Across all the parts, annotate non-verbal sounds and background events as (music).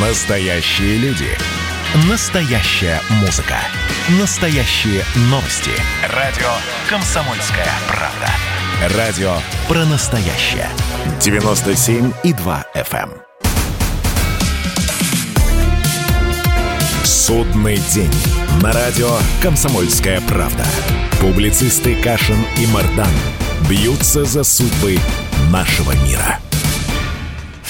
Настоящие люди. Настоящая музыка. Настоящие новости. Радио «Комсомольская правда». Радио про настоящее. 97,2 FM. эм. Судный день. На радио «Комсомольская правда». Публицисты Кашин и Мардан бьются за судьбы нашего мира.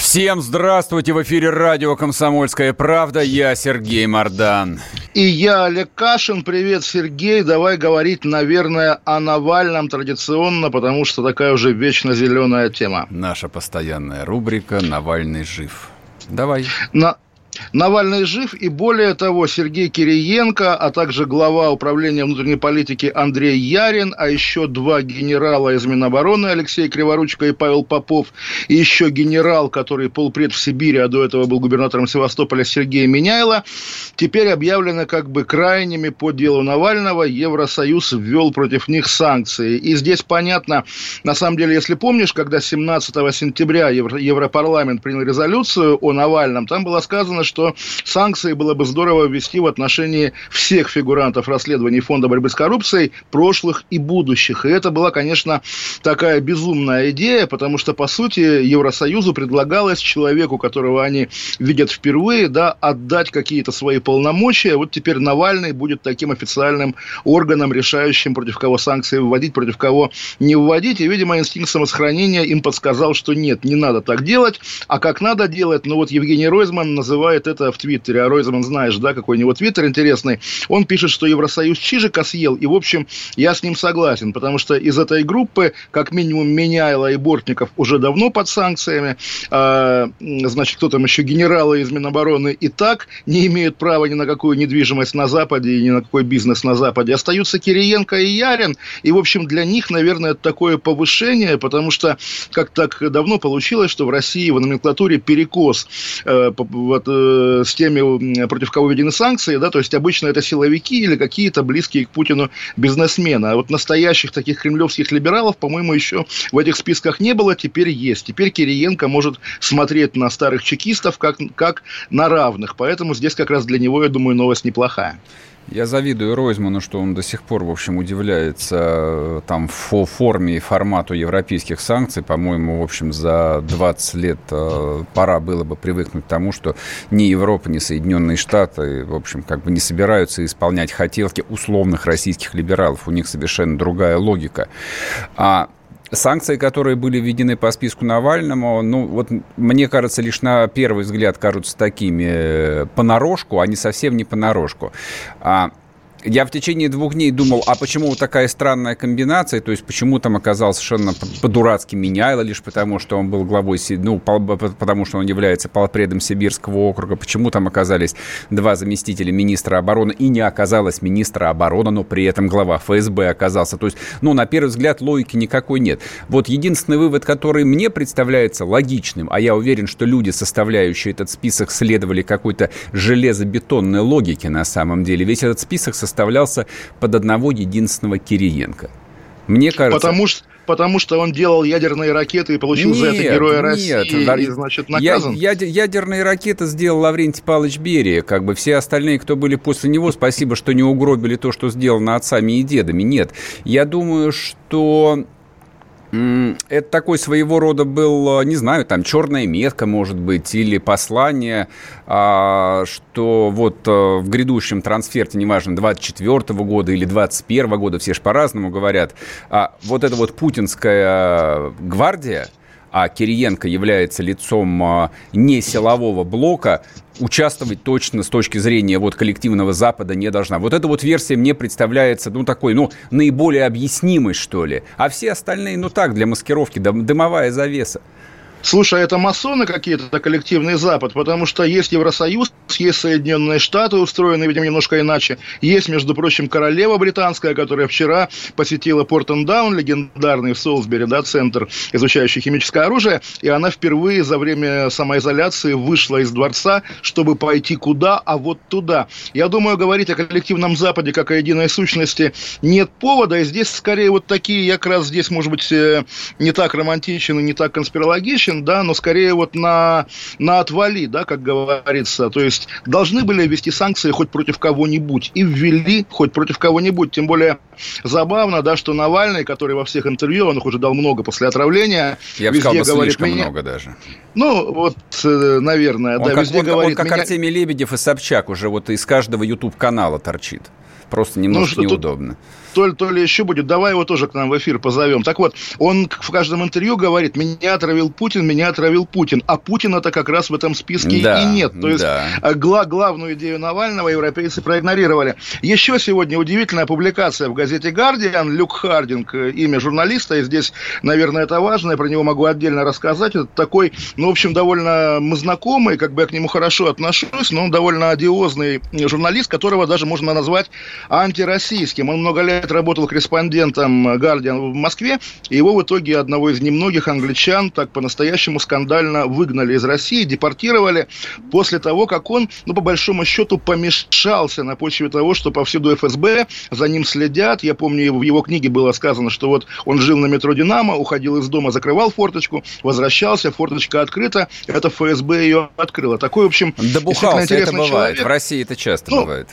Всем здравствуйте! В эфире радио «Комсомольская правда». Я Сергей Мордан. И я, Олег Кашин. Привет, Сергей. Давай говорить, наверное, о Навальном традиционно, потому что такая уже вечно зеленая тема. Наша постоянная рубрика «Навальный жив». Давай. На... Навальный жив, и более того, Сергей Кириенко, а также глава управления внутренней политики Андрей Ярин, а еще два генерала из Минобороны, Алексей Криворучко и Павел Попов, и еще генерал, который полпред в Сибири, а до этого был губернатором Севастополя Сергей Меняйло, теперь объявлены как бы крайними по делу Навального. Евросоюз ввел против них санкции. И здесь понятно, на самом деле, если помнишь, когда 17 сентября Европарламент принял резолюцию о Навальном, там было сказано, что санкции было бы здорово ввести в отношении всех фигурантов расследований Фонда борьбы с коррупцией, прошлых и будущих. И это была, конечно, такая безумная идея, потому что, по сути, Евросоюзу предлагалось человеку, которого они видят впервые, да, отдать какие-то свои полномочия. Вот теперь Навальный будет таким официальным органом, решающим, против кого санкции вводить, против кого не вводить. И, видимо, инстинкт самосохранения им подсказал, что нет, не надо так делать. А как надо делать? Ну, вот Евгений Ройзман называет называет это в Твиттере. А Ройзман, знаешь, да, какой у него Твиттер интересный. Он пишет, что Евросоюз Чижика съел. И, в общем, я с ним согласен. Потому что из этой группы, как минимум, Меняйло и Бортников уже давно под санкциями. А, значит, кто там еще? Генералы из Минобороны и так не имеют права ни на какую недвижимость на Западе и ни на какой бизнес на Западе. Остаются Кириенко и Ярин. И, в общем, для них, наверное, это такое повышение, потому что как так давно получилось, что в России в номенклатуре перекос э, вот, э, Э, с теми, против кого введены санкции, да, то есть обычно это силовики или какие-то близкие к Путину бизнесмены. А вот настоящих таких кремлевских либералов, по-моему, еще в этих списках не было, теперь есть. Теперь Кириенко может смотреть на старых чекистов как, как на равных. Поэтому здесь как раз для него, я думаю, новость неплохая. Я завидую Ройзману, что он до сих пор, в общем, удивляется э, там в форме и формату европейских санкций. По-моему, в общем, за 20 лет э, пора было бы привыкнуть к тому, что ни Европа, ни Соединенные Штаты, в общем, как бы не собираются исполнять хотелки условных российских либералов. У них совершенно другая логика. А Санкции, которые были введены по списку Навальному, ну, вот мне кажется, лишь на первый взгляд кажутся такими э, понарошку, а не совсем не понарошку. А я в течение двух дней думал, а почему такая странная комбинация, то есть почему там оказался совершенно по-дурацки Меняйло, лишь потому, что он был главой, ну, потому что он является полпредом Сибирского округа, почему там оказались два заместителя министра обороны и не оказалось министра обороны, но при этом глава ФСБ оказался. То есть, ну, на первый взгляд логики никакой нет. Вот единственный вывод, который мне представляется логичным, а я уверен, что люди, составляющие этот список, следовали какой-то железобетонной логике на самом деле. Весь этот список состоит составлялся под одного единственного Кириенко. Мне кажется... Потому что, потому что он делал ядерные ракеты и получил нет, за это Героя России, нет, и, значит, наказан? Я, я, ядерные ракеты сделал Лаврентий Павлович Берия. Как бы все остальные, кто были после него, спасибо, что не угробили то, что сделано отцами и дедами. Нет. Я думаю, что это такой своего рода был, не знаю, там черная метка, может быть, или послание, а, что вот э, в грядущем трансферте, неважно, 24 года или 21 года, все же по-разному говорят, а вот эта вот путинская гвардия, а Кириенко является лицом а, не силового блока, участвовать точно с точки зрения вот коллективного Запада не должна. Вот эта вот версия мне представляется, ну, такой, ну, наиболее объяснимой, что ли. А все остальные, ну, так, для маскировки, дымовая завеса. Слушай, а это масоны какие-то, коллективный Запад, потому что есть Евросоюз, есть Соединенные Штаты, устроенные, видимо, немножко иначе. Есть, между прочим, королева британская, которая вчера посетила Портендаун, легендарный в Солсбери, да, центр, изучающий химическое оружие, и она впервые за время самоизоляции вышла из дворца, чтобы пойти куда, а вот туда. Я думаю, говорить о коллективном Западе как о единой сущности нет повода, и здесь скорее вот такие, я как раз здесь, может быть, э, не так романтичен и не так конспирологичен, обеспечен, да, но скорее вот на, на отвали, да, как говорится. То есть должны были ввести санкции хоть против кого-нибудь и ввели хоть против кого-нибудь. Тем более забавно, да, что Навальный, который во всех интервью, он их уже дал много после отравления, Я бы сказал, говорит, слишком меня... много даже. Ну, вот, э, наверное, он да, как, везде он, говорит... Он как меня... Артемий Лебедев и Собчак уже вот из каждого YouTube-канала торчит. Просто немножко ну, неудобно. Тут то ли, то ли еще будет, давай его тоже к нам в эфир позовем. Так вот, он в каждом интервью говорит, меня отравил Путин, меня отравил Путин. А Путина-то как раз в этом списке да, и нет. То есть да. Э, гла главную идею Навального европейцы проигнорировали. Еще сегодня удивительная публикация в газете «Гардиан». Люк Хардинг, э, имя журналиста, и здесь, наверное, это важно, я про него могу отдельно рассказать. Это такой, ну, в общем, довольно мы знакомый, как бы я к нему хорошо отношусь, но он довольно одиозный журналист, которого даже можно назвать антироссийским. Он много лет лет работал корреспондентом «Гардиан» в Москве, и его в итоге одного из немногих англичан так по-настоящему скандально выгнали из России, депортировали после того, как он, ну, по большому счету, помешался на почве того, что повсюду ФСБ за ним следят. Я помню, в его книге было сказано, что вот он жил на метро «Динамо», уходил из дома, закрывал форточку, возвращался, форточка открыта, это ФСБ ее открыло. Такой, в общем, Добухался, это бывает. Человек. В России это часто ну, бывает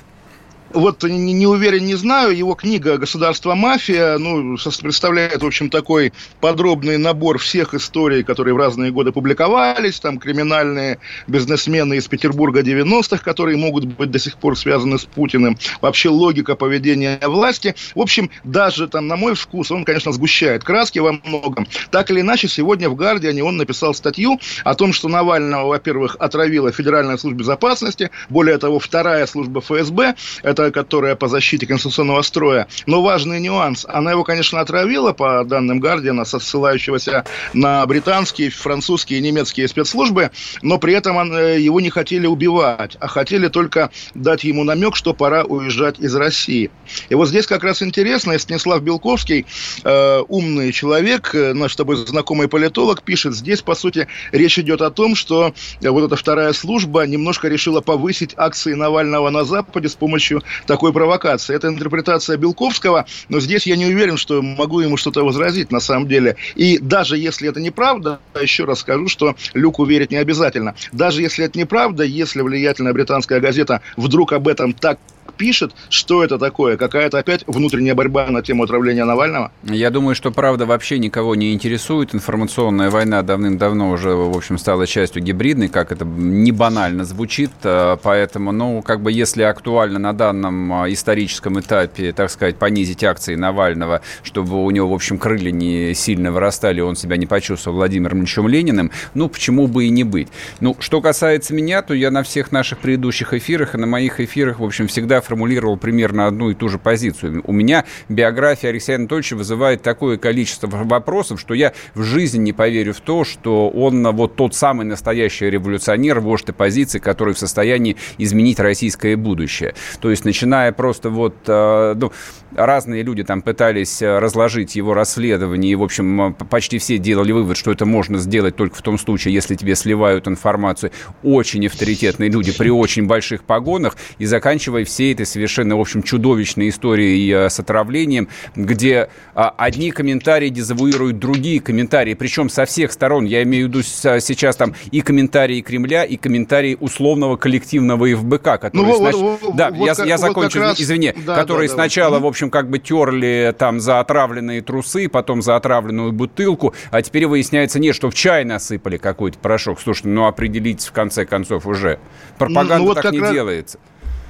вот не, не уверен, не знаю. Его книга «Государство мафия» ну, представляет, в общем, такой подробный набор всех историй, которые в разные годы публиковались. Там криминальные бизнесмены из Петербурга 90-х, которые могут быть до сих пор связаны с Путиным. Вообще логика поведения власти. В общем, даже там, на мой вкус, он, конечно, сгущает краски во многом. Так или иначе, сегодня в «Гардиане» он написал статью о том, что Навального, во-первых, отравила Федеральная служба безопасности, более того, вторая служба ФСБ, которая по защите конституционного строя. Но важный нюанс. Она его, конечно, отравила, по данным Гардиана, ссылающегося на британские, французские и немецкие спецслужбы, но при этом э, его не хотели убивать, а хотели только дать ему намек, что пора уезжать из России. И вот здесь как раз интересно, Станислав Белковский, э, умный человек, э, наш с тобой знакомый политолог, пишет, здесь, по сути, речь идет о том, что вот эта вторая служба немножко решила повысить акции Навального на Западе с помощью такой провокации. Это интерпретация Белковского, но здесь я не уверен, что могу ему что-то возразить на самом деле. И даже если это неправда, еще раз скажу, что Люку верить не обязательно. Даже если это неправда, если влиятельная британская газета вдруг об этом так пишет, что это такое? Какая-то опять внутренняя борьба на тему отравления Навального? Я думаю, что правда вообще никого не интересует. Информационная война давным-давно уже, в общем, стала частью гибридной, как это не банально звучит. А, поэтому, ну, как бы если актуально на данном а, историческом этапе, так сказать, понизить акции Навального, чтобы у него, в общем, крылья не сильно вырастали, он себя не почувствовал Владимиром Ильичем Лениным, ну, почему бы и не быть. Ну, что касается меня, то я на всех наших предыдущих эфирах и на моих эфирах, в общем, всегда формулировал примерно одну и ту же позицию. У меня биография Алексея Анатольевича вызывает такое количество вопросов, что я в жизни не поверю в то, что он вот тот самый настоящий революционер, вождь оппозиции, который в состоянии изменить российское будущее. То есть, начиная просто вот, э, ну, разные люди там пытались э, разложить его расследование, и, в общем, почти все делали вывод, что это можно сделать только в том случае, если тебе сливают информацию очень авторитетные люди при очень больших погонах, и заканчивая всей этой совершенно, в общем, чудовищной историей э, с отравлением, где а, одни комментарии дезавуируют другие комментарии, причем со всех сторон. Я имею в виду сейчас там и комментарии Кремля, и комментарии условного коллективного ФБК, которые... Ну, снач... вот, вот, да, вот, я, вот, я закончу, раз... извини, да, которые да, да, сначала, в общем, как бы терли там за отравленные трусы, потом за отравленную бутылку, а теперь выясняется, нет, что в чай насыпали какой-то порошок. Слушай, ну определитесь в конце концов уже. Пропаганда ну, вот так не раз... делается.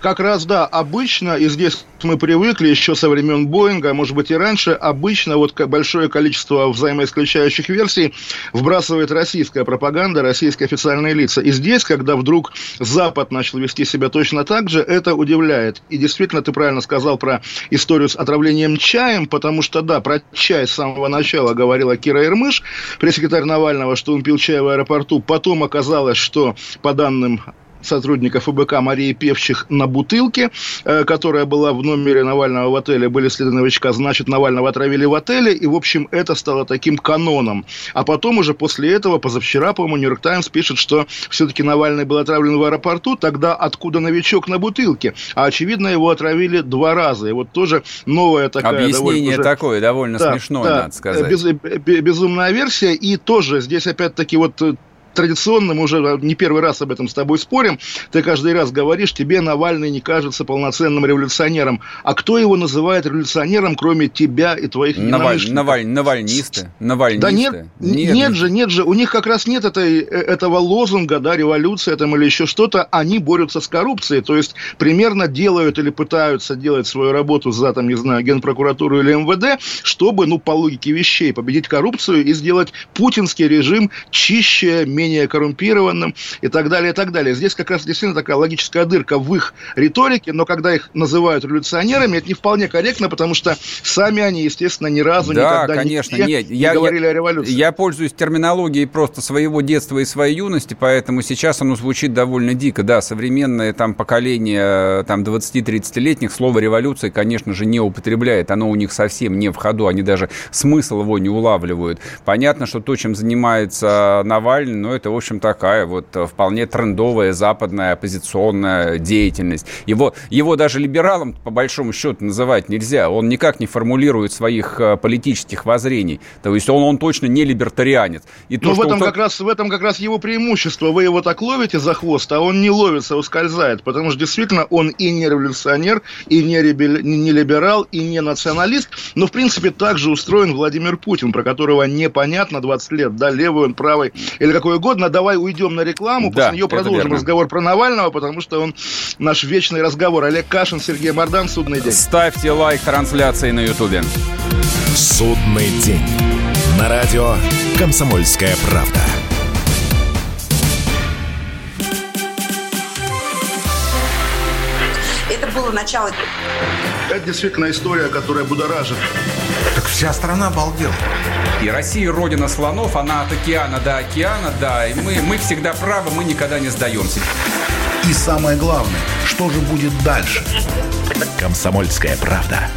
Как раз, да, обычно, и здесь мы привыкли еще со времен Боинга, может быть и раньше, обычно вот большое количество взаимоисключающих версий вбрасывает российская пропаганда, российские официальные лица. И здесь, когда вдруг Запад начал вести себя точно так же, это удивляет. И действительно, ты правильно сказал про историю с отравлением чаем, потому что, да, про чай с самого начала говорила Кира Ирмыш, пресс-секретарь Навального, что он пил чай в аэропорту. Потом оказалось, что, по данным сотрудника ФБК Марии Певчих на бутылке, э, которая была в номере Навального в отеле, были следы новичка, значит, Навального отравили в отеле, и, в общем, это стало таким каноном. А потом уже после этого, позавчера, по-моему, Нью-Йорк Таймс пишет, что все-таки Навальный был отравлен в аэропорту, тогда откуда новичок на бутылке? А, очевидно, его отравили два раза. И вот тоже новая такая... Объяснение довольно, такое, довольно да, смешное, да, надо сказать. Без, безумная версия. И тоже здесь опять-таки вот традиционно, мы уже не первый раз об этом с тобой спорим, ты каждый раз говоришь, тебе Навальный не кажется полноценным революционером. А кто его называет революционером, кроме тебя и твоих Наваль, Наваль, Навальнисты? Навальнисты? Да нет, нет, нет же, нет же. У них как раз нет этой, э, этого лозунга, да, революция там или еще что-то. Они борются с коррупцией. То есть, примерно делают или пытаются делать свою работу за, там, не знаю, Генпрокуратуру или МВД, чтобы, ну, по логике вещей, победить коррупцию и сделать путинский режим чище, менее менее коррумпированным и так далее, и так далее. Здесь как раз действительно такая логическая дырка в их риторике, но когда их называют революционерами, это не вполне корректно, потому что сами они, естественно, ни разу да, никогда конечно, (laughs) не, нет, я, говорили я, о революции. Я пользуюсь терминологией просто своего детства и своей юности, поэтому сейчас оно звучит довольно дико. Да, современное там поколение там 20-30-летних слово революция, конечно же, не употребляет. Оно у них совсем не в ходу, они даже смысл его не улавливают. Понятно, что то, чем занимается Навальный, но это, в общем, такая вот э, вполне трендовая западная оппозиционная деятельность. Его, его даже либералом, по большому счету, называть нельзя. Он никак не формулирует своих э, политических воззрений. То есть он, он точно не либертарианец. И то, ну, в, этом он... как раз, в этом как раз его преимущество. Вы его так ловите за хвост, а он не ловится, ускользает. Потому что действительно он и не революционер, и не, ребель... не либерал, и не националист. Но, в принципе, также устроен Владимир Путин, про которого непонятно 20 лет, да, левый он, правый, или какой угодно, давай уйдем на рекламу, да, после нее продолжим верно. разговор про Навального, потому что он наш вечный разговор. Олег Кашин, Сергей Мордан, «Судный день». Ставьте лайк трансляции на Ютубе. «Судный день». На радио «Комсомольская правда». Это было начало. Это действительно история, которая будоражит. Так вся страна обалдела. И Россия родина слонов, она от океана до океана, да. И мы, мы всегда правы, мы никогда не сдаемся. И самое главное, что же будет дальше? Комсомольская правда.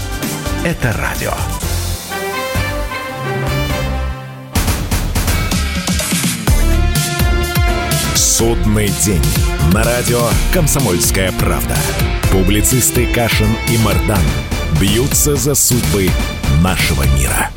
Это радио. Судный день. На радио «Комсомольская правда». Публицисты Кашин и Мардан бьются за судьбы нашего мира.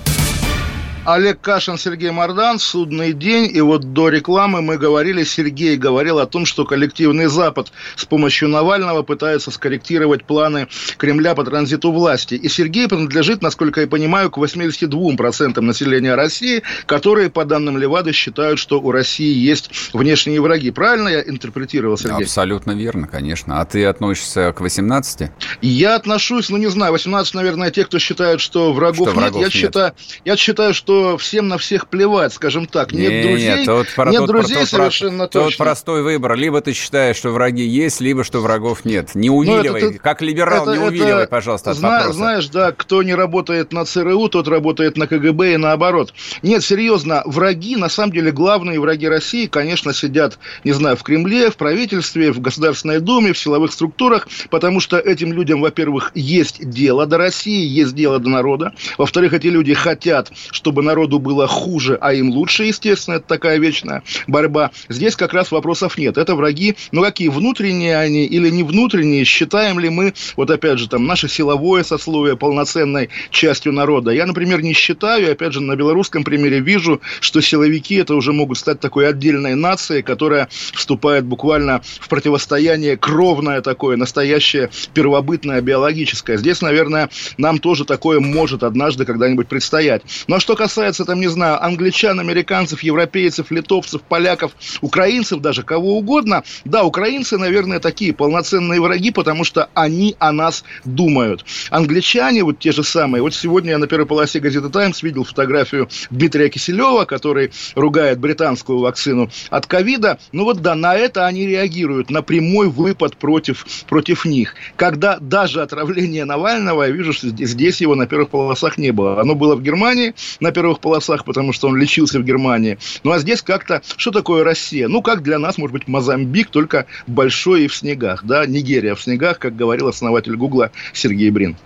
Олег Кашин, Сергей Мордан, «Судный день». И вот до рекламы мы говорили, Сергей говорил о том, что коллективный Запад с помощью Навального пытается скорректировать планы Кремля по транзиту власти. И Сергей принадлежит, насколько я понимаю, к 82% населения России, которые, по данным Левады, считают, что у России есть внешние враги. Правильно я интерпретировал, Сергей? Абсолютно верно, конечно. А ты относишься к 18? Я отношусь, ну не знаю, 18, наверное, те, кто считает, что врагов, что врагов нет. Я, нет. Считаю, я считаю, что что всем на всех плевать, скажем так. Нет не, друзей, нет, тут, нет тут, друзей тут, совершенно тут, точно. Тут простой выбор. Либо ты считаешь, что враги есть, либо что врагов нет. Не ну, увиливай. это, как либерал, это, не увиливай, это, пожалуйста, от зна, вопроса. Знаешь, да, кто не работает на ЦРУ, тот работает на КГБ и наоборот. Нет, серьезно, враги, на самом деле, главные враги России, конечно, сидят, не знаю, в Кремле, в правительстве, в Государственной Думе, в силовых структурах, потому что этим людям, во-первых, есть дело до России, есть дело до народа. Во-вторых, эти люди хотят, чтобы народу было хуже, а им лучше, естественно, это такая вечная борьба. Здесь как раз вопросов нет. Это враги, ну какие, внутренние они или не внутренние, считаем ли мы, вот опять же, там, наше силовое сословие полноценной частью народа. Я, например, не считаю, опять же, на белорусском примере вижу, что силовики это уже могут стать такой отдельной нацией, которая вступает буквально в противостояние кровное такое, настоящее, первобытное, биологическое. Здесь, наверное, нам тоже такое может однажды когда-нибудь предстоять. Но что касается касается, там, не знаю, англичан, американцев, европейцев, литовцев, поляков, украинцев даже, кого угодно, да, украинцы, наверное, такие полноценные враги, потому что они о нас думают. Англичане, вот те же самые, вот сегодня я на первой полосе газеты «Таймс» видел фотографию Дмитрия Киселева, который ругает британскую вакцину от ковида. Ну вот да, на это они реагируют, на прямой выпад против, против них. Когда даже отравление Навального, я вижу, что здесь его на первых полосах не было. Оно было в Германии на первых первых полосах, потому что он лечился в Германии. Ну, а здесь как-то, что такое Россия? Ну, как для нас, может быть, Мозамбик, только большой и в снегах, да, Нигерия в снегах, как говорил основатель Гугла Сергей Брин.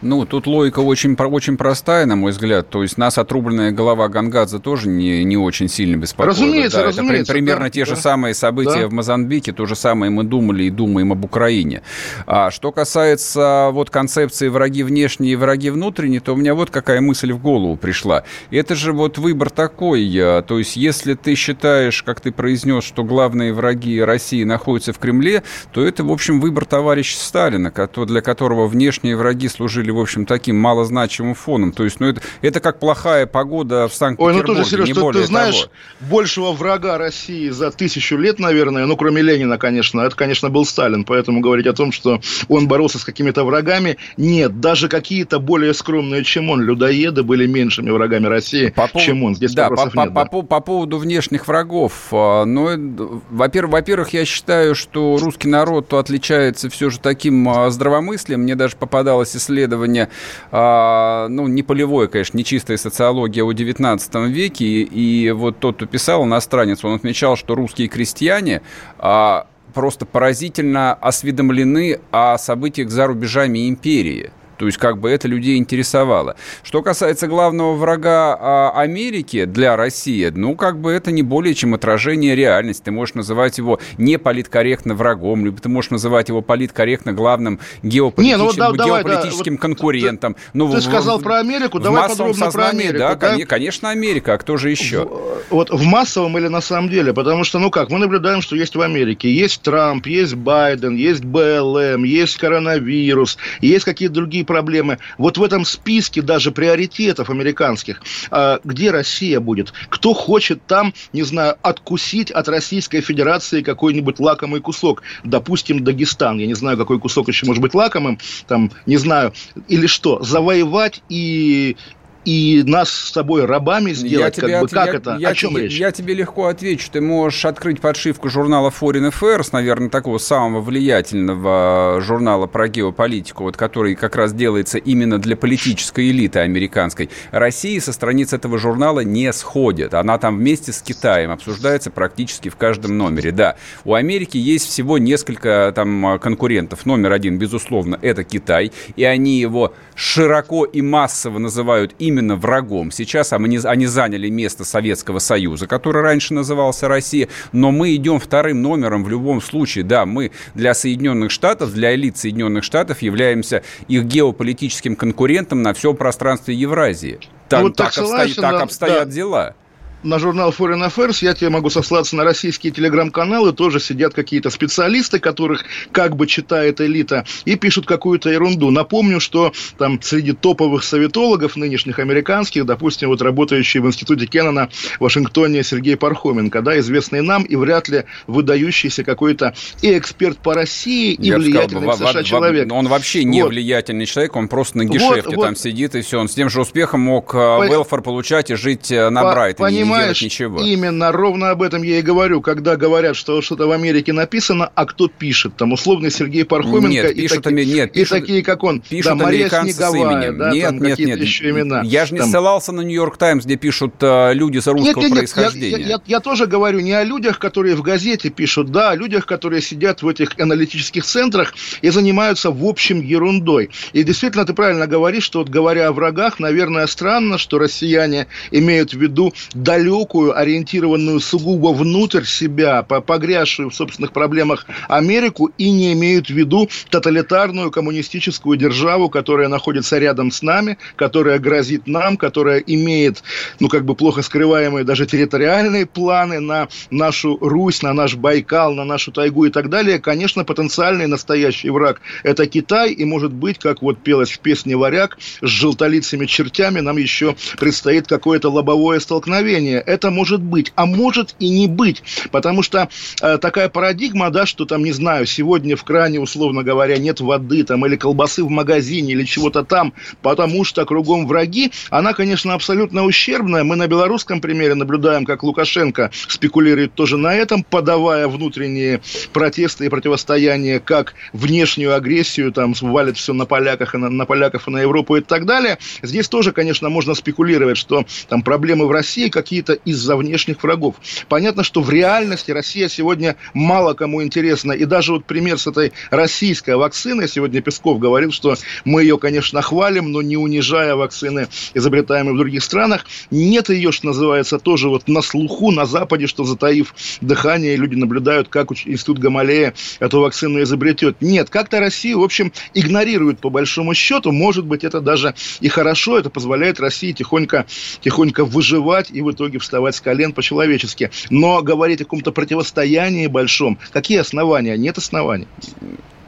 Ну, тут логика очень, очень простая, на мой взгляд. То есть нас отрубленная голова Гангадзе тоже не, не очень сильно беспокоит. Разумеется, да, разумеется. Это примерно да, те да. же самые события да. в Мозамбике, то же самое мы думали и думаем об Украине. А что касается вот концепции враги внешние и враги внутренние, то у меня вот какая мысль в голову пришла. Это же вот выбор такой. То есть если ты считаешь, как ты произнес, что главные враги России находятся в Кремле, то это, в общем, выбор товарища Сталина, для которого внешние враги служили в общем, таким малозначимым фоном. То есть, ну, это, это как плохая погода в Санкт-Петербурге, Ой, ну тоже, Сереж, не ты, ты знаешь, того. большего врага России за тысячу лет, наверное, ну, кроме Ленина, конечно, это, конечно, был Сталин. Поэтому говорить о том, что он боролся с какими-то врагами, нет. Даже какие-то более скромные, чем он, людоеды были меньшими врагами России, по чем он. Здесь да, по, нет, по, да. По, по поводу внешних врагов. А, ну, во-первых, во-первых, я считаю, что русский народ отличается все же таким а, здравомыслием. Мне даже попадалось исследование исследование, а, ну, не полевое, конечно, не чистая социология о 19 веке, и, вот тот, кто писал, иностранец, он отмечал, что русские крестьяне а, просто поразительно осведомлены о событиях за рубежами империи. То есть как бы это людей интересовало. Что касается главного врага а, Америки для России, ну как бы это не более чем отражение реальности. Ты можешь называть его не политкорректно врагом, либо ты можешь называть его политкорректно главным геополитическим, не, ну, да, геополитическим давай, конкурентом. Ты, ну, ты в, сказал в, про Америку, давай подробно сознании, про Америку. Да, да, конечно, Америка, а кто же еще? В, вот в массовом или на самом деле? Потому что, ну как, мы наблюдаем, что есть в Америке. Есть Трамп, есть Байден, есть БЛМ, есть коронавирус, есть какие-то другие проблемы. Вот в этом списке даже приоритетов американских, а, где Россия будет, кто хочет там, не знаю, откусить от Российской Федерации какой-нибудь лакомый кусок, допустим, Дагестан, я не знаю, какой кусок еще может быть лакомым, там, не знаю, или что, завоевать и, и нас с тобой рабами сделать, я как бы, как я, это, я, о чем я, речь? Я тебе легко отвечу. Ты можешь открыть подшивку журнала Foreign Affairs, наверное, такого самого влиятельного журнала про геополитику, вот, который как раз делается именно для политической элиты американской. Россия со страниц этого журнала не сходит. Она там вместе с Китаем обсуждается практически в каждом номере. Да, у Америки есть всего несколько там конкурентов. Номер один, безусловно, это Китай, и они его широко и массово называют именно врагом. Сейчас они, они заняли место Советского Союза, который раньше назывался Россия, но мы идем вторым номером в любом случае. Да, мы для Соединенных Штатов, для элит Соединенных Штатов являемся их геополитическим конкурентом на всем пространстве Евразии. Так, ну, вот так, так, обстоят, так обстоят да. дела на журнал Foreign Affairs, я тебе могу сослаться на российские телеграм-каналы, тоже сидят какие-то специалисты, которых как бы читает элита, и пишут какую-то ерунду. Напомню, что там среди топовых советологов нынешних американских, допустим, вот работающий в институте Кеннона в Вашингтоне Сергей Пархоменко, да, известный нам и вряд ли выдающийся какой-то и эксперт по России, и я влиятельный сказал, в США в, человек. Он вообще не вот. влиятельный человек, он просто на гешефте вот, там вот. сидит, и все. Он с тем же успехом мог э, По... получать и жить э, на по... Брайтоне понимаешь, ничего. именно ровно об этом я и говорю, когда говорят, что что-то в Америке написано, а кто пишет? Там условно Сергей Пархоменко нет, и, пишут, таки, нет, и такие, как он. Пишут да, Мария Снеговая, да, нет, там нет, нет. еще имена. Я же не там. ссылался на Нью-Йорк Таймс, где пишут uh, люди за русского нет, нет, происхождения. Нет, я, я, я тоже говорю не о людях, которые в газете пишут, да, о людях, которые сидят в этих аналитических центрах и занимаются в общем ерундой. И действительно, ты правильно говоришь, что вот говоря о врагах, наверное, странно, что россияне имеют в виду далекую ориентированную сугубо внутрь себя, погрязшую в собственных проблемах Америку и не имеют в виду тоталитарную коммунистическую державу, которая находится рядом с нами, которая грозит нам, которая имеет, ну, как бы плохо скрываемые даже территориальные планы на нашу Русь, на наш Байкал, на нашу тайгу и так далее. Конечно, потенциальный настоящий враг – это Китай, и, может быть, как вот пелось в песне «Варяг», с желтолицами чертями нам еще предстоит какое-то лобовое столкновение противостояние это может быть, а может и не быть, потому что э, такая парадигма, да, что там, не знаю, сегодня в кране, условно говоря, нет воды там или колбасы в магазине или чего-то там, потому что кругом враги, она, конечно, абсолютно ущербная. Мы на белорусском примере наблюдаем, как Лукашенко спекулирует тоже на этом, подавая внутренние протесты и противостояние, как внешнюю агрессию, там, валит все на поляках и на, на поляков и на Европу и так далее. Здесь тоже, конечно, можно спекулировать, что там проблемы в России какие-то из-за внешних врагов. Понятно, что в реальности Россия сегодня мало кому интересна. И даже вот пример с этой российской вакциной, сегодня Песков говорил, что мы ее, конечно, хвалим, но не унижая вакцины, изобретаемые в других странах. Нет ее, что называется, тоже вот на слуху на Западе, что затаив дыхание, люди наблюдают, как институт Гамалея эту вакцину изобретет. Нет, как-то Россия, в общем, игнорирует по большому счету. Может быть, это даже и хорошо, это позволяет России тихонько, тихонько выживать и в итоге вставать с колен по-человечески. Но говорить о каком-то противостоянии большом, какие основания? Нет оснований.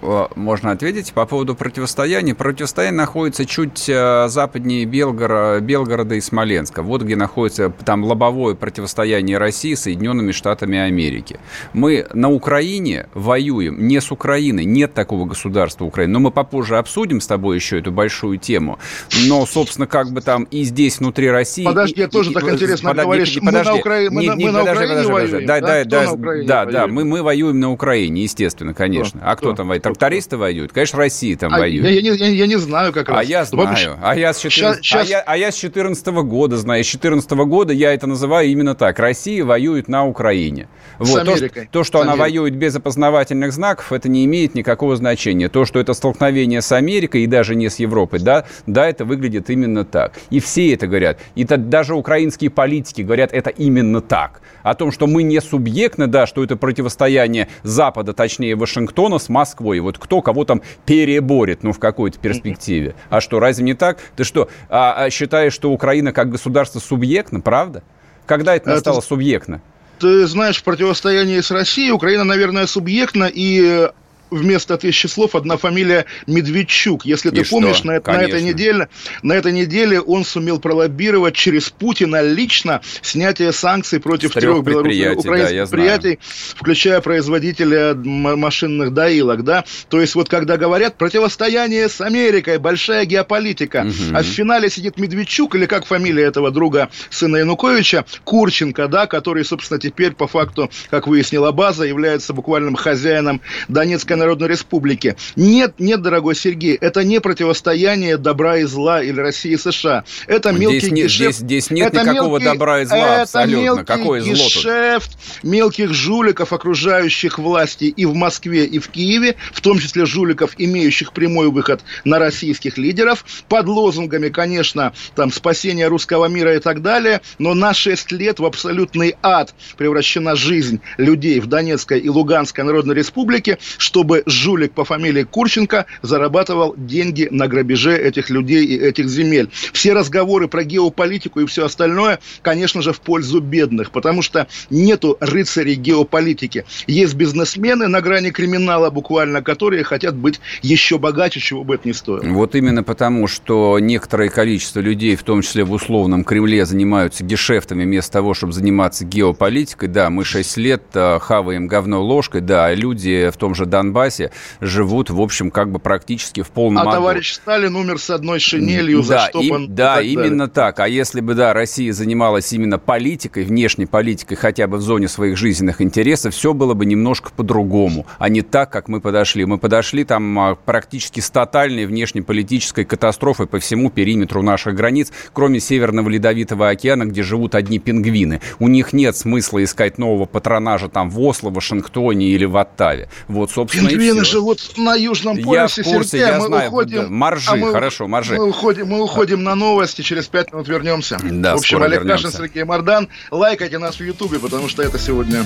Э, можно ответить по поводу противостояния. Противостояние находится чуть э, западнее Белгорода, Белгорода и Смоленска. Вот где находится там лобовое противостояние России с Соединенными Штатами Америки. Мы на Украине воюем не с Украиной. Нет такого государства Украины. Но мы попозже обсудим с тобой еще эту большую тему. Но, собственно, как бы там и здесь, внутри России... Подожди, и, тоже и, так интересно подожди, говоришь. Подожди, мы на, Укра... мы, не, мы на подожди, Украине подожди, воюем, да? Да, да, да, да, мы, мы воюем на Украине, естественно, конечно. Кто? А кто, кто? там воюет? Трактористы воюют? Конечно, Россия там а воюет. Я, я, я, я не знаю как а раз. А я знаю. А я с 14, сейчас, а я, а я с 14 года знаю. С 14 года я это называю именно так. Россия воюет на Украине. Вот. То, что, то, что она воюет без опознавательных знаков, это не имеет никакого значения. То, что это столкновение с Америкой и даже не с Европой, да, да, это выглядит именно так. И все это говорят. И это, даже украинские политики говорят это именно так. О том, что мы не субъектны, да, что это противостояние Запада, точнее Вашингтона с Москвой. Вот кто кого там переборет, ну, в какой-то перспективе. А что, разве не так? Ты что, а, а считаешь, что Украина как государство субъектна, правда? Когда это это... субъектно? ты знаешь, в противостоянии с Россией Украина, наверное, субъектна, и вместо тысячи слов одна фамилия Медведчук. Если ты И помнишь, что? на, на, этой неделе, на этой неделе он сумел пролоббировать через Путина лично снятие санкций против трех, трех белорусских украинских да, предприятий, включая производителя машинных доилок. Да? То есть вот когда говорят противостояние с Америкой, большая геополитика, угу. а в финале сидит Медведчук, или как фамилия этого друга сына Януковича, Курченко, да, который, собственно, теперь по факту, как выяснила база, является буквальным хозяином Донецкой Народной Республики. Нет, нет, дорогой Сергей, это не противостояние добра и зла или России и США. Это мелкий здесь, нет, гешефт. Здесь, здесь нет это никакого мелкий, добра и зла это абсолютно. Мелкий Какое зло гешефт тут? мелких жуликов, окружающих власти и в Москве, и в Киеве, в том числе жуликов, имеющих прямой выход на российских лидеров, под лозунгами, конечно, там, спасения русского мира и так далее, но на 6 лет в абсолютный ад превращена жизнь людей в Донецкой и Луганской Народной Республике, чтобы чтобы жулик по фамилии Курченко зарабатывал деньги на грабеже этих людей и этих земель. Все разговоры про геополитику и все остальное, конечно же, в пользу бедных, потому что нету рыцарей геополитики. Есть бизнесмены на грани криминала буквально, которые хотят быть еще богаче, чего бы это ни стоило. Вот именно потому, что некоторое количество людей, в том числе в условном Кремле, занимаются гешефтами вместо того, чтобы заниматься геополитикой. Да, мы 6 лет э, хаваем говно ложкой, да, люди в том же Донбассе Донбассе живут, в общем, как бы практически в полном А аду. товарищ Сталин умер с одной шинелью, да, заштопан. Им, да, именно так. А если бы, да, Россия занималась именно политикой, внешней политикой, хотя бы в зоне своих жизненных интересов, все было бы немножко по-другому, а не так, как мы подошли. Мы подошли там а, практически с тотальной внешнеполитической катастрофой по всему периметру наших границ, кроме Северного Ледовитого океана, где живут одни пингвины. У них нет смысла искать нового патронажа там в Осло, Вашингтоне или в Оттаве. Вот, собственно, Пингвины живут на Южном полюсе. Я в курсе, я мы знаю. Уходим, маржи, а мы, хорошо, маржи. Мы уходим, мы уходим на новости, через пять минут вернемся. Да, в общем, Олег вернемся. Кашин, Сергей Мардан. Лайкайте нас в Ютубе, потому что это сегодня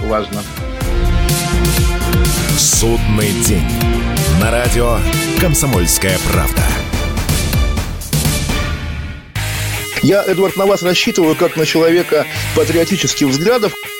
важно. Судный день. На радио «Комсомольская правда». Я, Эдвард, на вас рассчитываю как на человека патриотических взглядов.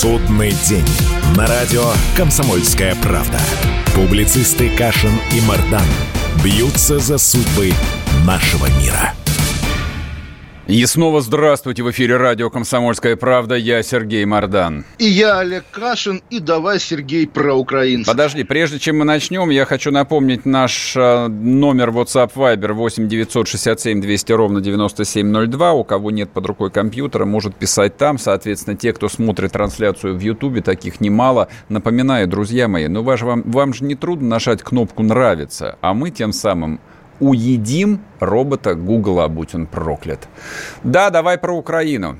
Судный день. На радио «Комсомольская правда». Публицисты Кашин и Мардан бьются за судьбы нашего мира. И снова здравствуйте. В эфире радио «Комсомольская правда». Я Сергей Мордан. И я Олег Кашин. И давай, Сергей, про украинцев. Подожди, прежде чем мы начнем, я хочу напомнить наш э, номер WhatsApp Viber 8 967 200 ровно 9702. У кого нет под рукой компьютера, может писать там. Соответственно, те, кто смотрит трансляцию в Ютубе, таких немало. Напоминаю, друзья мои, ну вам, вам же не трудно нажать кнопку «Нравится», а мы тем самым уедим робота Гугла, будь он проклят. Да, давай про Украину.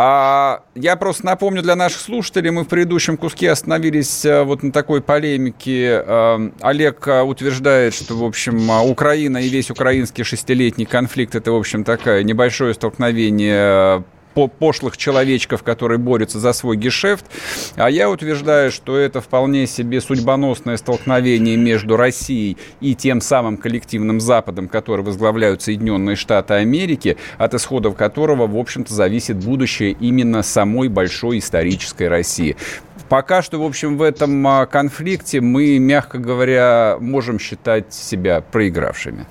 А, я просто напомню для наших слушателей, мы в предыдущем куске остановились а, вот на такой полемике. А, Олег а, утверждает, что, в общем, Украина и весь украинский шестилетний конфликт это, в общем, такое небольшое столкновение пошлых человечков, которые борются за свой гешефт. А я утверждаю, что это вполне себе судьбоносное столкновение между Россией и тем самым коллективным Западом, который возглавляют Соединенные Штаты Америки, от исходов которого, в общем-то, зависит будущее именно самой большой исторической России. Пока что, в общем, в этом а, конфликте мы, мягко говоря, можем считать себя проигравшими.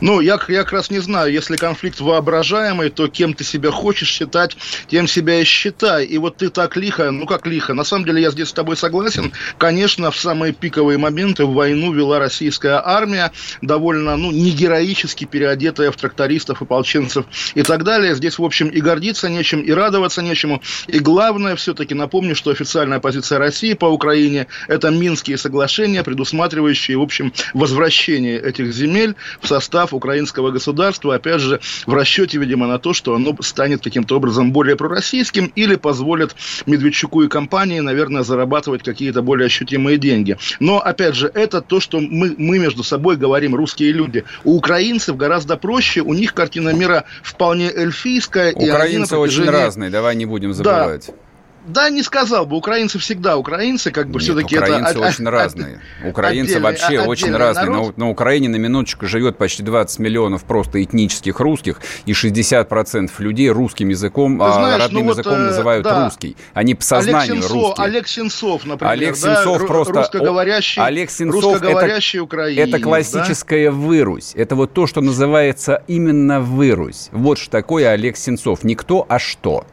Ну, я, я как раз не знаю, если конфликт воображаемый, то кем ты себя хочешь считать, тем себя и считай. И вот ты так лихо, ну как лихо, на самом деле я здесь с тобой согласен. Конечно, в самые пиковые моменты в войну вела российская армия, довольно, ну, не героически переодетая в трактористов, ополченцев и так далее. Здесь, в общем, и гордиться нечем, и радоваться нечему. И главное, все-таки напомню, что официальная позиция России по Украине – это Минские соглашения, предусматривающие, в общем, возвращение этих земель в состав украинского государства, опять же, в расчете, видимо, на то, что оно станет каким-то образом более пророссийским или позволит Медведчуку и компании, наверное, зарабатывать какие-то более ощутимые деньги. Но, опять же, это то, что мы, мы между собой говорим, русские люди. У украинцев гораздо проще, у них картина мира вполне эльфийская. Украинцы протяжении... очень разные, давай не будем забывать. Да. Да, не сказал бы. Украинцы всегда украинцы, как бы все-таки это... украинцы очень разные. Украинцы вообще очень разные. На, на Украине на минуточку живет почти 20 миллионов просто этнических русских, и 60% людей русским языком, а, знаешь, родным ну языком вот, называют да. русский. Они по сознанию Олег Сенцов, русские. Олег Сенцов, например. Олег Сенцов да, просто... Русскоговорящий, Олег Сенцов русскоговорящий это, украинец. Это классическая да? вырусь. Это вот то, что называется именно вырусь. Вот что такое Олег Сенцов. Не кто, а что.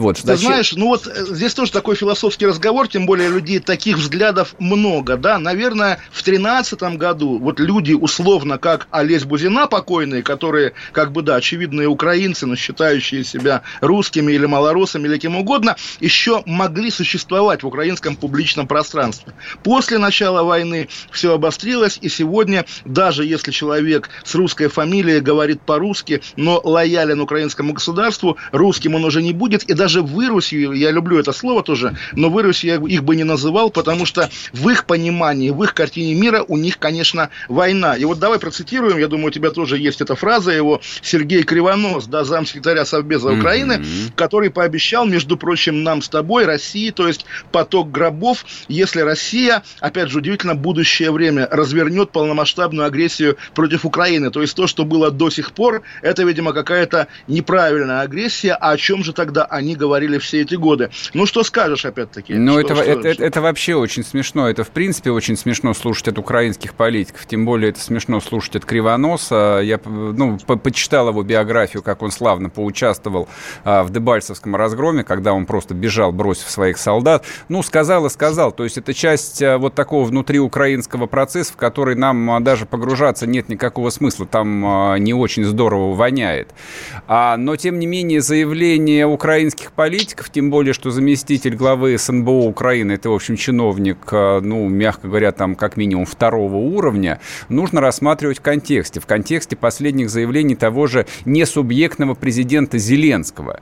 Вот, Ты зачем... знаешь, ну вот э, здесь тоже такой философский разговор, тем более людей таких взглядов много, да. Наверное, в тринадцатом году вот люди условно, как Олесь Бузина покойные, которые, как бы, да, очевидные украинцы, но считающие себя русскими или малоросами или кем угодно, еще могли существовать в украинском публичном пространстве. После начала войны все обострилось, и сегодня, даже если человек с русской фамилией говорит по-русски, но лоялен украинскому государству, русским он уже не будет, и даже даже вырусью, я люблю это слово тоже, но вырусью я их бы не называл, потому что в их понимании, в их картине мира у них, конечно, война. И вот давай процитируем, я думаю, у тебя тоже есть эта фраза его, Сергей Кривонос, да, замсекретаря Совбеза mm-hmm. Украины, который пообещал, между прочим, нам с тобой, России, то есть поток гробов, если Россия, опять же, удивительно, будущее время развернет полномасштабную агрессию против Украины. То есть то, что было до сих пор, это, видимо, какая-то неправильная агрессия, а о чем же тогда они говорили все эти годы. Ну, что скажешь, опять-таки? Ну, это, что, это, что? это вообще очень смешно. Это, в принципе, очень смешно слушать от украинских политиков. Тем более, это смешно слушать от Кривоноса. Я, ну, по почитал его биографию, как он славно поучаствовал а, в Дебальцевском разгроме, когда он просто бежал, бросив своих солдат. Ну, сказал и сказал. То есть, это часть а, вот такого внутриукраинского процесса, в который нам а, даже погружаться нет никакого смысла. Там а, не очень здорово воняет. А, но, тем не менее, заявление украинских российских политиков, тем более, что заместитель главы СНБО Украины, это, в общем, чиновник, э, ну, мягко говоря, там как минимум второго уровня, нужно рассматривать в контексте. В контексте последних заявлений того же несубъектного президента Зеленского.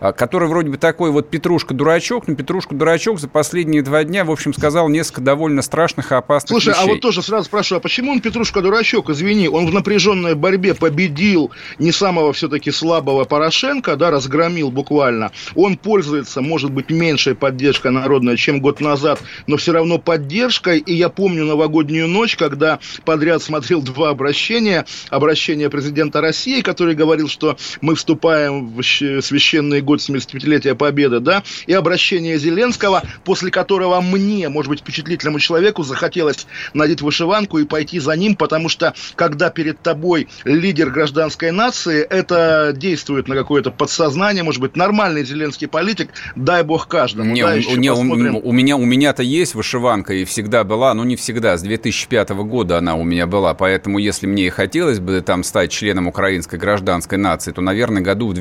А, который вроде бы такой вот Петрушка-дурачок, но Петрушка-дурачок за последние два дня, в общем, сказал несколько довольно страшных и опасных Слушай, вещей. а вот тоже сразу спрашиваю, а почему он Петрушка-дурачок? Извини, он в напряженной борьбе победил не самого все-таки слабого Порошенко, да, разгромил буквально. Он пользуется, может быть, меньшей поддержкой народной, чем год назад, но все равно поддержкой. И я помню новогоднюю ночь, когда подряд смотрел два обращения. Обращение президента России, который говорил, что мы вступаем в священный год 75-летия Победы, да, и обращение Зеленского, после которого мне, может быть, впечатлительному человеку захотелось надеть вышиванку и пойти за ним, потому что, когда перед тобой лидер гражданской нации, это действует на какое-то подсознание, может быть, нормальный зеленский политик, дай бог каждому. Не, да, у, не у, у, меня, у меня-то есть вышиванка и всегда была, но не всегда, с 2005 года она у меня была, поэтому если мне и хотелось бы там стать членом украинской гражданской нации, то, наверное, году в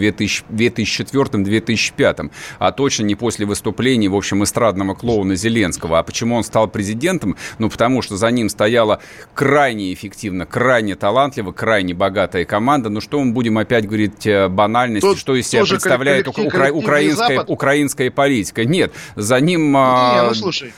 2004-2005, а точно не после выступлений, в общем, эстрадного клоуна Зеленского. А почему он стал президентом? Ну, потому что за ним стояла крайне эффективно, крайне талантливо, крайне богатая команда. Ну, что мы будем опять говорить э, банальности, Тут что из себя представляет укра- украинская, украинская политика? Нет, за ним... Не, ну, слушай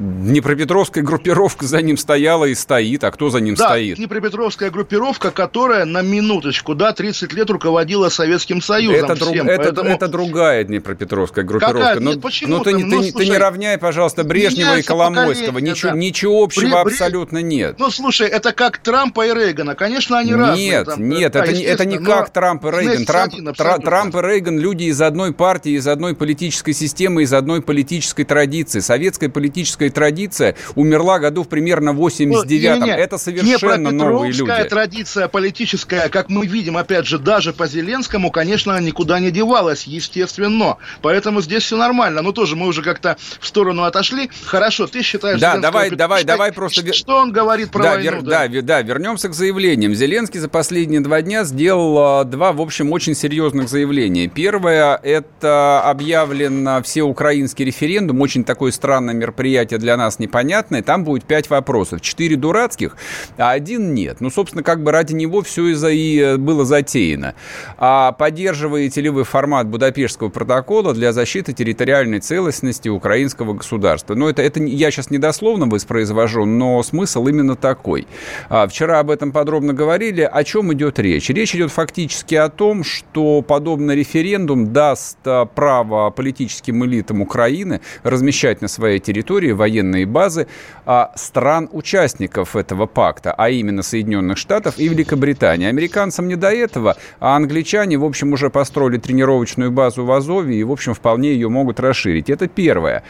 Днепропетровская группировка за ним стояла и стоит. А кто за ним да, стоит? Днепропетровская группировка, которая на минуточку, да, 30 лет руководила Советским Союзом. Это, всем, друг, поэтому... это, это другая Днепропетровская группировка. Какая? Но, Нет, почему но ты, ты, ну, ты, слушай, ты не равняй, пожалуйста, Брежнева и Коломойского. Ничего, да. ничего общего Бре... абсолютно нет. Ну, слушай, это как Трампа и Рейгана. Конечно, они разные. Нет, там, нет, да, это, не, это не как Трамп и Рейган. Трамп, один, Трамп и Рейган люди из одной партии, из одной политической системы, из одной политической традиции. Советская политическая традиция умерла году в примерно 89-м. Ну, это совершенно новые люди. традиция политическая, как мы видим, опять же, даже по Зеленскому, конечно, никуда не девалась, естественно. Поэтому здесь все нормально. Но тоже мы уже как-то в сторону отошли. Хорошо, ты считаешь... Да, давай, давай, давай просто... Что он говорит про да, войну? Вер, да? Да, да, вернемся к заявлениям. Зеленский за последние два дня сделал два, в общем, очень серьезных заявления. Первое, это объявлен всеукраинский референдум, очень такое странное мероприятие для нас непонятное. Там будет пять вопросов. Четыре дурацких, а один нет. Ну, собственно, как бы ради него все и, за, и э, было затеяно. А поддерживаете ли вы формат Будапештского протокола для защиты территориальной целостности украинского государства? Ну, это, это я сейчас недословно воспроизвожу, но смысл именно такой. А, вчера об этом подробно говорили. О чем идет речь? Речь идет фактически о том, что подобный референдум даст а, право политическим элитам Украины размещать на своей территории военные базы, а, стран-участников этого пакта, а именно Соединенных Штатов и Великобритании. Американцам не до этого, а англичане, в общем, уже построили тренировочную базу в Азове и, в общем, вполне ее могут расширить. Это первое.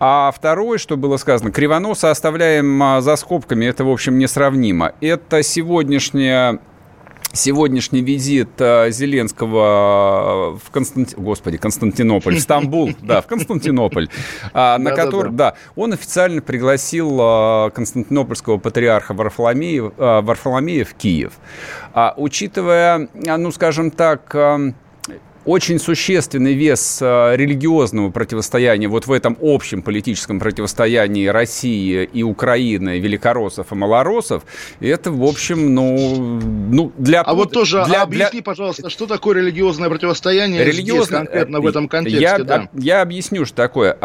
А второе, что было сказано, Кривоноса оставляем а, за скобками, это, в общем, несравнимо. Это сегодняшняя сегодняшний визит э, Зеленского в Константи... Господи, Константинополь, в Стамбул, да, в Константинополь, (laughs) а, на который, да, он официально пригласил э, константинопольского патриарха Варфоломея, э, Варфоломея в Киев. А, учитывая, ну, скажем так, очень существенный вес э, религиозного противостояния вот в этом общем политическом противостоянии России и Украины, великороссов и малороссов, это, в общем, ну, ну для... А вот тоже для, объясни, для... пожалуйста, что такое религиозное противостояние Религиозно... здесь конкретно в этом контексте? Я, да. я объясню, что такое.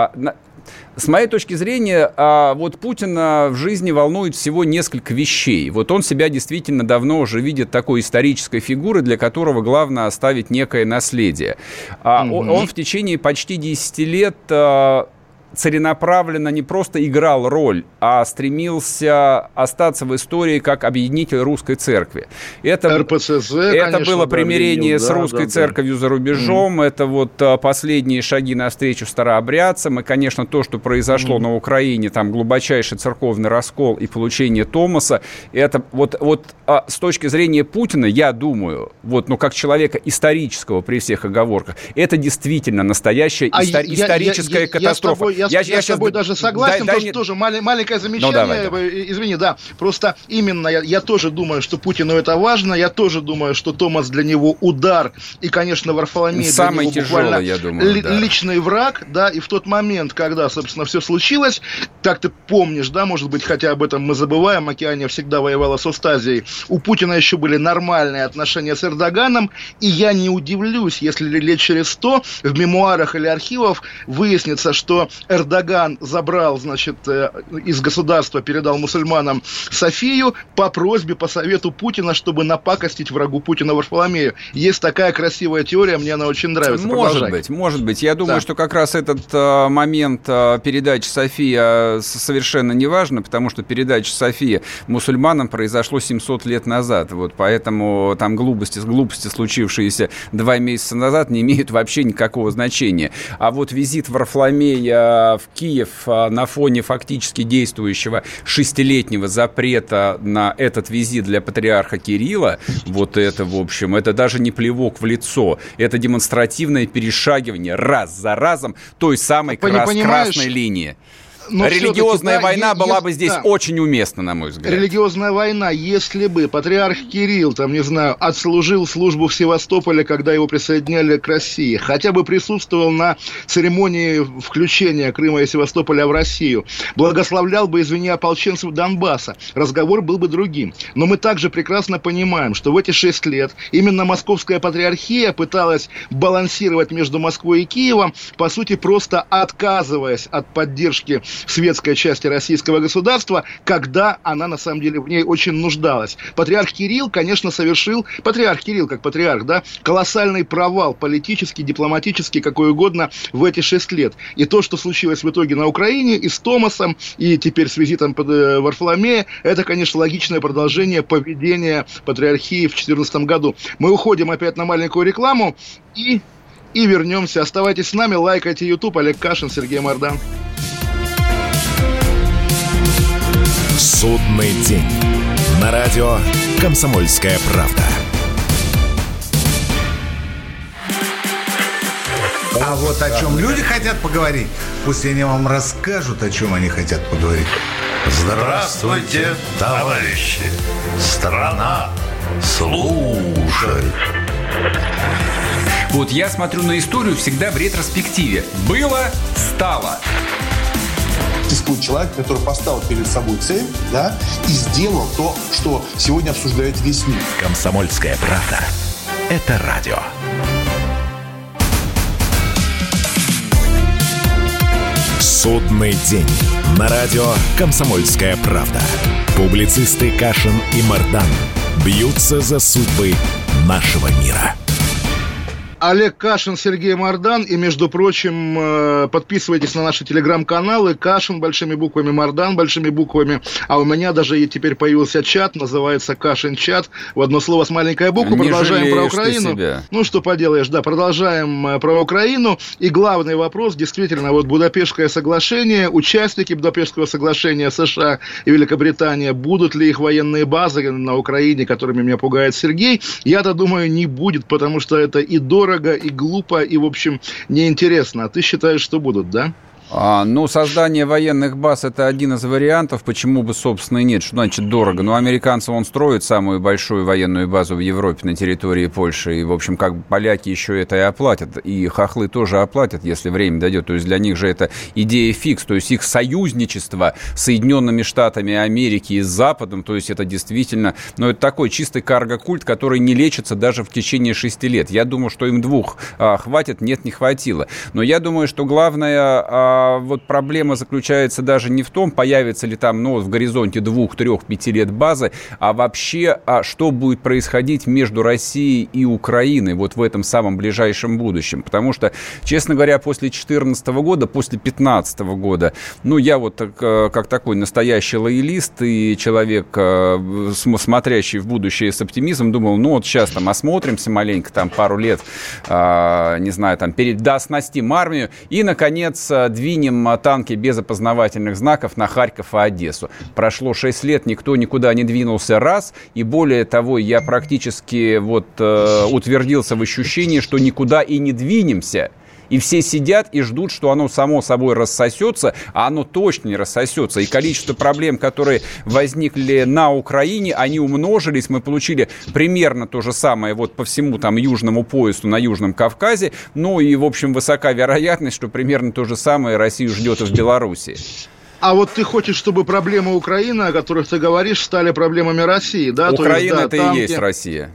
С моей точки зрения, а, вот Путина в жизни волнует всего несколько вещей. Вот он себя действительно давно уже видит такой исторической фигурой, для которого главное оставить некое наследие. Угу. Он в течение почти 10 лет а, целенаправленно не просто играл роль, а стремился остаться в истории как объединитель русской церкви. Это, РПЦЗ, это конечно, было примирение да, с русской да, церковью да. за рубежом, mm. это вот а, последние шаги навстречу старообрядцам, и, конечно, то, что произошло mm. на Украине, там глубочайший церковный раскол и получение Томаса, это вот, вот а, с точки зрения Путина, я думаю, вот, ну, как человека исторического при всех оговорках, это действительно настоящая а истор- я, историческая я, я, катастрофа. Я я, я, я с тобой сейчас... даже согласен, дай, тоже, дай... тоже мал, маленькое замечание, ну, давай, давай. Э, извини, да, просто именно я, я тоже думаю, что Путину это важно, я тоже думаю, что Томас для него удар, и, конечно, Варфоломей Самый для него тяжелый, я думаю, ли, да. личный враг, да, и в тот момент, когда, собственно, все случилось, как ты помнишь, да, может быть, хотя об этом мы забываем, Океания всегда воевала с Остазией, у Путина еще были нормальные отношения с Эрдоганом, и я не удивлюсь, если лет через сто в мемуарах или архивов выяснится, что Эрдоган забрал, значит, э, из государства, передал мусульманам Софию по просьбе, по совету Путина, чтобы напакостить врагу Путина Варфоломею. Есть такая красивая теория, мне она очень нравится. Может Продолжай. быть, может быть. Я думаю, да. что как раз этот э, момент э, передачи София совершенно не важно, потому что передача Софии мусульманам произошло 700 лет назад. Вот поэтому там глупости, глупости, случившиеся два месяца назад, не имеют вообще никакого значения. А вот визит Варфломея в Киев а, на фоне фактически действующего шестилетнего запрета на этот визит для патриарха Кирилла, вот это, в общем, это даже не плевок в лицо, это демонстративное перешагивание раз за разом той самой крас- красной линии. Но Религиозная война е- была бы здесь да. очень уместна, на мой взгляд. Rелигиозная война, если бы патриарх Кирилл, там, не знаю, отслужил службу в Севастополе, когда его присоединяли к России, хотя бы присутствовал на церемонии включения Крыма и Севастополя в Россию, благословлял бы, извини, ополченцев Донбасса, разговор был бы другим. Но мы также прекрасно понимаем, что в эти шесть лет именно московская патриархия пыталась балансировать между Москвой и Киевом, по сути, просто отказываясь от поддержки светской части российского государства, когда она на самом деле в ней очень нуждалась. Патриарх Кирилл, конечно, совершил, патриарх Кирилл как патриарх, да, колоссальный провал политический, дипломатический, какой угодно в эти шесть лет. И то, что случилось в итоге на Украине и с Томасом, и теперь с визитом э, Варфоломея, это, конечно, логичное продолжение поведения патриархии в 2014 году. Мы уходим опять на маленькую рекламу и и вернемся. Оставайтесь с нами, лайкайте YouTube. Олег Кашин, Сергей Мордан. Судный день. На радио «Комсомольская правда». А вот о чем люди хотят поговорить, пусть они вам расскажут, о чем они хотят поговорить. Здравствуйте, товарищи! Страна служит! Вот я смотрю на историю всегда в ретроспективе. Было, стало существует человек, который поставил перед собой цель, да, и сделал то, что сегодня обсуждает весь мир. Комсомольская правда. Это радио. Судный день. На радио «Комсомольская правда». Публицисты Кашин и Мардан бьются за судьбы нашего мира. Олег Кашин, Сергей Мордан. И, между прочим, э, подписывайтесь на наши телеграм-каналы. Кашин большими буквами, Мордан большими буквами. А у меня даже и теперь появился чат, называется Кашин чат. В одно слово с маленькой буквы. Не продолжаем про Украину. Ну, что поделаешь, да, продолжаем э, про Украину. И главный вопрос, действительно, вот Будапештское соглашение, участники Будапештского соглашения США и Великобритания, будут ли их военные базы на Украине, которыми меня пугает Сергей, я-то думаю, не будет, потому что это и дорого, дорого, и глупо, и, в общем, неинтересно. А ты считаешь, что будут, да? А, ну, создание военных баз – это один из вариантов. Почему бы, собственно, и нет? Что значит дорого? Ну, американцы, он строит самую большую военную базу в Европе на территории Польши. И, в общем, как поляки еще это и оплатят. И хохлы тоже оплатят, если время дойдет. То есть для них же это идея фикс. То есть их союзничество с Соединенными Штатами Америки и с Западом, то есть это действительно, ну, это такой чистый карго-культ, который не лечится даже в течение шести лет. Я думаю, что им двух а, хватит, нет, не хватило. Но я думаю, что главное а, а вот проблема заключается даже не в том, появится ли там, ну, в горизонте двух, трех, пяти лет базы, а вообще, а что будет происходить между Россией и Украиной вот в этом самом ближайшем будущем. Потому что, честно говоря, после 2014 года, после 2015 года, ну, я вот э, как такой настоящий лоялист и человек, э, смотрящий в будущее с оптимизмом, думал, ну, вот сейчас там осмотримся маленько, там пару лет, а, не знаю, там, перед, да, оснастим армию, и, наконец, две двинем а, танки без опознавательных знаков на Харьков и Одессу. Прошло 6 лет, никто никуда не двинулся. Раз, и более того, я практически вот э, утвердился в ощущении, что никуда и не двинемся – И все сидят и ждут, что оно само собой рассосется, а оно точно не рассосется. И количество проблем, которые возникли на Украине, они умножились. Мы получили примерно то же самое вот по всему там южному поясу на Южном Кавказе. Ну и, в общем, высока вероятность, что примерно то же самое Россию ждет и в Беларуси. А вот ты хочешь, чтобы проблемы Украины, о которых ты говоришь, стали проблемами России, да? Украина да, это там, и есть где... Россия.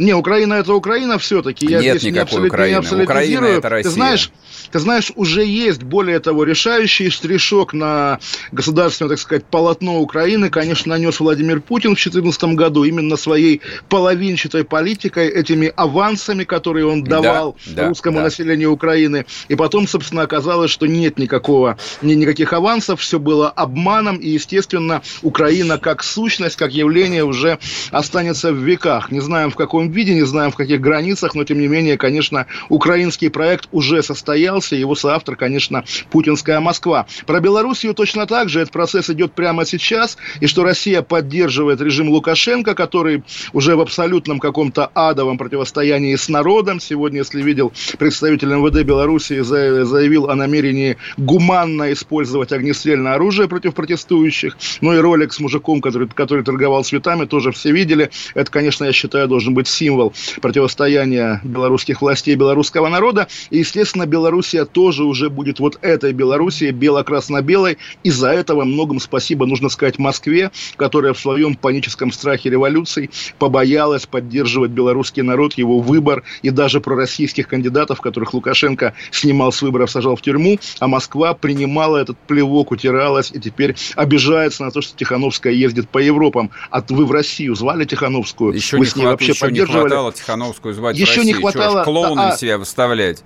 Не, Украина это Украина все-таки. Я Нет здесь никакой не Украины. Не Украина это Россия. Ты знаешь, ты знаешь, уже есть, более того, решающий штришок на государственное, так сказать, полотно Украины, конечно, нанес Владимир Путин в 2014 году именно своей половинчатой политикой, этими авансами, которые он давал да, русскому да. населению Украины. И потом, собственно, оказалось, что нет никакого, ни, никаких авансов, все было обманом, и, естественно, Украина как сущность, как явление уже останется в веках. Не знаем, в каком виде, не знаем, в каких границах, но, тем не менее, конечно, украинский проект уже состоялся. Его соавтор, конечно, путинская Москва. Про Белоруссию точно так же. Этот процесс идет прямо сейчас. И что Россия поддерживает режим Лукашенко, который уже в абсолютном каком-то адовом противостоянии с народом. Сегодня, если видел, представитель МВД Белоруссии заявил о намерении гуманно использовать огнестрельное оружие против протестующих. Ну и ролик с мужиком, который, который торговал цветами, тоже все видели. Это, конечно, я считаю, должен быть символ противостояния белорусских властей и белорусского народа. И, естественно, Белоруссия тоже уже будет вот этой Белоруссией, бело-красно-белой. И за это во многом спасибо нужно сказать Москве, которая в своем паническом страхе революции побоялась поддерживать белорусский народ, его выбор и даже пророссийских кандидатов, которых Лукашенко снимал с выборов, сажал в тюрьму, а Москва принимала этот плевок, утиралась и теперь обижается на то, что Тихановская ездит по Европам. А вы в Россию звали Тихановскую? Еще вы не с ней хват... вообще еще поддерживали? Хватало Тихановскую звать еще в Россию. не хватало... клоуном а... себя выставлять.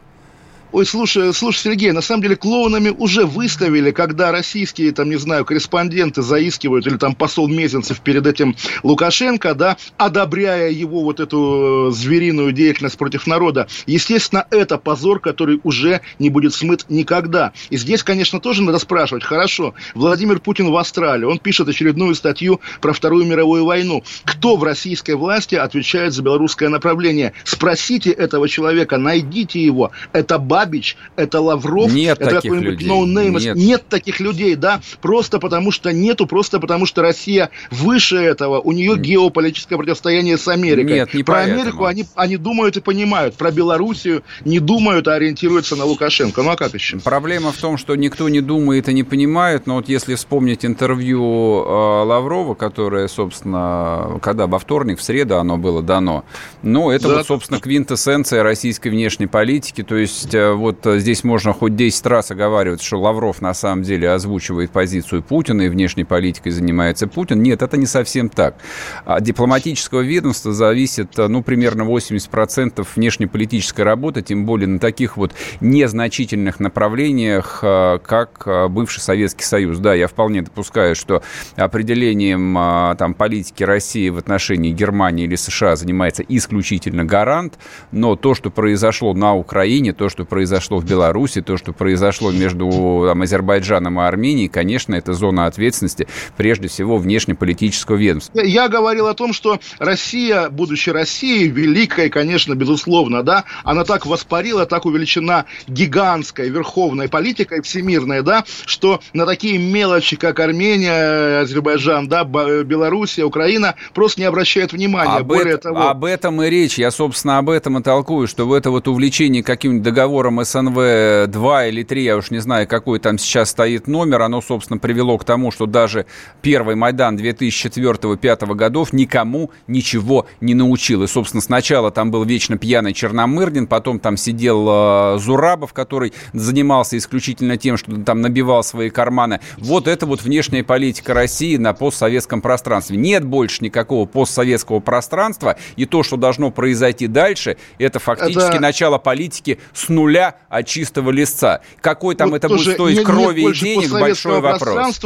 Ой, слушай, слушай, Сергей, на самом деле клоунами уже выставили, когда российские, там, не знаю, корреспонденты заискивают, или там посол Мезенцев перед этим Лукашенко, да, одобряя его вот эту э, звериную деятельность против народа. Естественно, это позор, который уже не будет смыт никогда. И здесь, конечно, тоже надо спрашивать, хорошо, Владимир Путин в Австралии, он пишет очередную статью про Вторую мировую войну. Кто в российской власти отвечает за белорусское направление? Спросите этого человека, найдите его. Это база Бабич, это Лавров, нет это какой-нибудь no Нет. нет таких людей, да, просто потому что нету, просто потому что Россия выше этого, у нее геополитическое противостояние с Америкой. Нет, не Про поэтому. Америку они, они думают и понимают, про Белоруссию не думают, а ориентируются на Лукашенко. Ну а как еще? Проблема в том, что никто не думает и не понимает, но вот если вспомнить интервью э, Лаврова, которое, собственно, когда во вторник, в среду оно было дано, ну, это да. вот, собственно, квинтэссенция российской внешней политики, то есть э, вот э, здесь можно хоть 10 раз оговаривать, что Лавров на самом деле озвучивает позицию Путина и внешней политикой занимается Путин. Нет, это не совсем так. От дипломатического ведомства зависит, э, ну, примерно 80% внешнеполитической работы, тем более на таких вот незначительных направлениях, э, как бывший Советский Союз. Да, я вполне допускаю, что определением там, политики России в отношении Германии или США занимается исключительно гарант, но то, что произошло на Украине, то, что произошло в Беларуси, то, что произошло между там, Азербайджаном и Арменией, конечно, это зона ответственности прежде всего внешнеполитического ведомства. Я говорил о том, что Россия, будучи Россией, великой, конечно, безусловно, да, она так воспарила, так увеличена гигантской верховной политикой всемирной, да, что на такие мелочи, как Армения, Азербайджан, да, Белоруссия, Украина, просто не обращают внимания. Об, Более это, того... об этом и речь. Я, собственно, об этом и толкую, что в это вот увлечение каким-нибудь договором котором СНВ-2 или 3, я уж не знаю, какой там сейчас стоит номер, оно, собственно, привело к тому, что даже первый Майдан 2004-2005 годов никому ничего не научил. И, собственно, сначала там был вечно пьяный Черномырдин, потом там сидел э, Зурабов, который занимался исключительно тем, что там набивал свои карманы. Вот это вот внешняя политика России на постсоветском пространстве. Нет больше никакого постсоветского пространства, и то, что должно произойти дальше, это фактически это... начало политики с нуля нуля от чистого листца. Какой там вот это будет стоить нет, крови нет и денег, большой вопрос.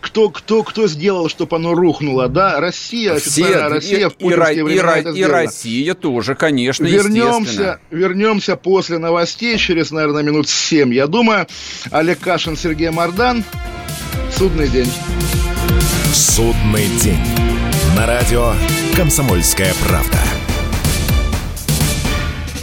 Кто, кто, кто сделал, чтобы оно рухнуло, да? Россия, Все, Россия и, в и, времена и, и Россия тоже, конечно, вернемся, вернемся после новостей через, наверное, минут семь. Я думаю, Олег Кашин, Сергей Мордан. Судный день. Судный день. На радио «Комсомольская правда».